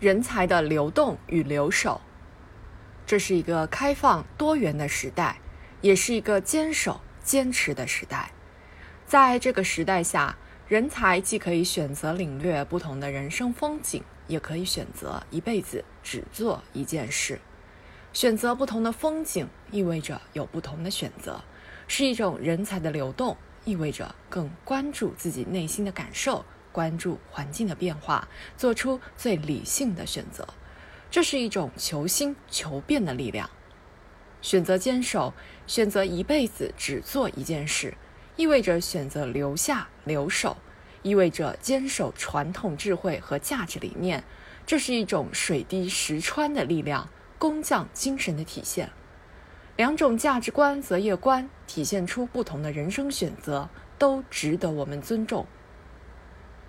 人才的流动与留守，这是一个开放多元的时代，也是一个坚守坚持的时代。在这个时代下，人才既可以选择领略不同的人生风景，也可以选择一辈子只做一件事。选择不同的风景，意味着有不同的选择，是一种人才的流动，意味着更关注自己内心的感受。关注环境的变化，做出最理性的选择，这是一种求新求变的力量。选择坚守，选择一辈子只做一件事，意味着选择留下留守，意味着坚守传统智慧和价值理念。这是一种水滴石穿的力量，工匠精神的体现。两种价值观、择业观体现出不同的人生选择，都值得我们尊重。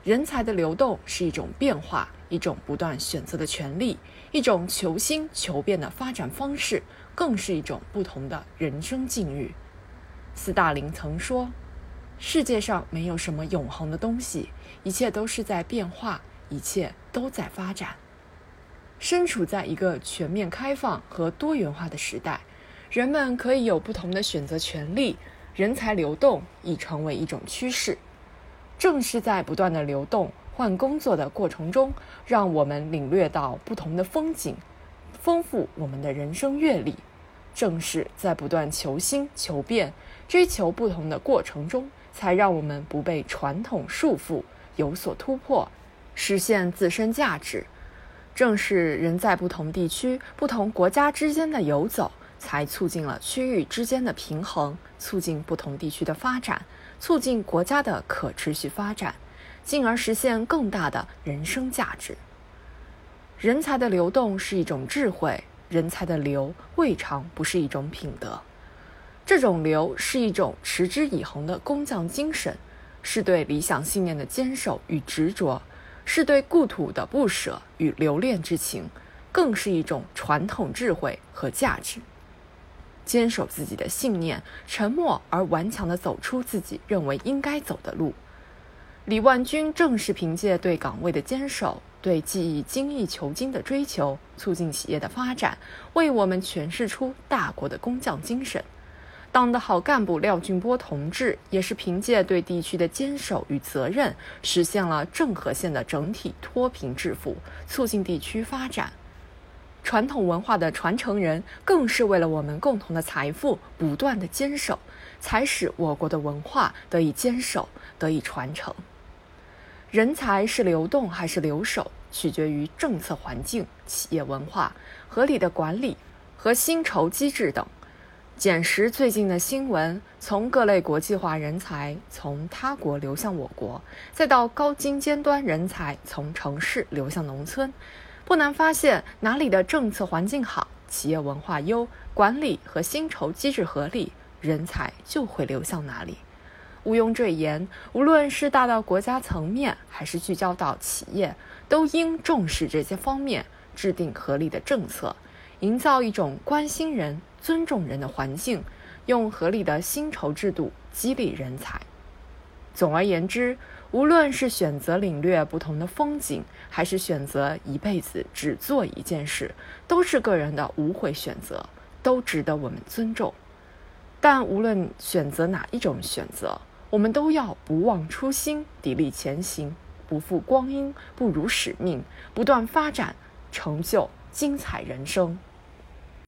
人才的流动是一种变化，一种不断选择的权利，一种求新求变的发展方式，更是一种不同的人生境遇。斯大林曾说：“世界上没有什么永恒的东西，一切都是在变化，一切都在发展。”身处在一个全面开放和多元化的时代，人们可以有不同的选择权利，人才流动已成为一种趋势。正是在不断的流动、换工作的过程中，让我们领略到不同的风景，丰富我们的人生阅历。正是在不断求新求变、追求不同的过程中，才让我们不被传统束缚，有所突破，实现自身价值。正是人在不同地区、不同国家之间的游走，才促进了区域之间的平衡，促进不同地区的发展。促进国家的可持续发展，进而实现更大的人生价值。人才的流动是一种智慧，人才的流未尝不是一种品德。这种流是一种持之以恒的工匠精神，是对理想信念的坚守与执着，是对故土的不舍与留恋之情，更是一种传统智慧和价值。坚守自己的信念，沉默而顽强地走出自己认为应该走的路。李万军正是凭借对岗位的坚守，对技艺精益求精的追求，促进企业的发展，为我们诠释出大国的工匠精神。党的好干部廖俊波同志，也是凭借对地区的坚守与责任，实现了郑和县的整体脱贫致富，促进地区发展。传统文化的传承人，更是为了我们共同的财富不断的坚守，才使我国的文化得以坚守、得以传承。人才是流动还是留守，取决于政策环境、企业文化、合理的管理和薪酬机制等。捡拾最近的新闻，从各类国际化人才从他国流向我国，再到高精尖端人才从城市流向农村。不难发现，哪里的政策环境好，企业文化优，管理和薪酬机制合理，人才就会流向哪里。毋庸赘言，无论是大到国家层面，还是聚焦到企业，都应重视这些方面，制定合理的政策，营造一种关心人、尊重人的环境，用合理的薪酬制度激励人才。总而言之，无论是选择领略不同的风景，还是选择一辈子只做一件事，都是个人的无悔选择，都值得我们尊重。但无论选择哪一种选择，我们都要不忘初心，砥砺前行，不负光阴，不辱使命，不断发展，成就精彩人生。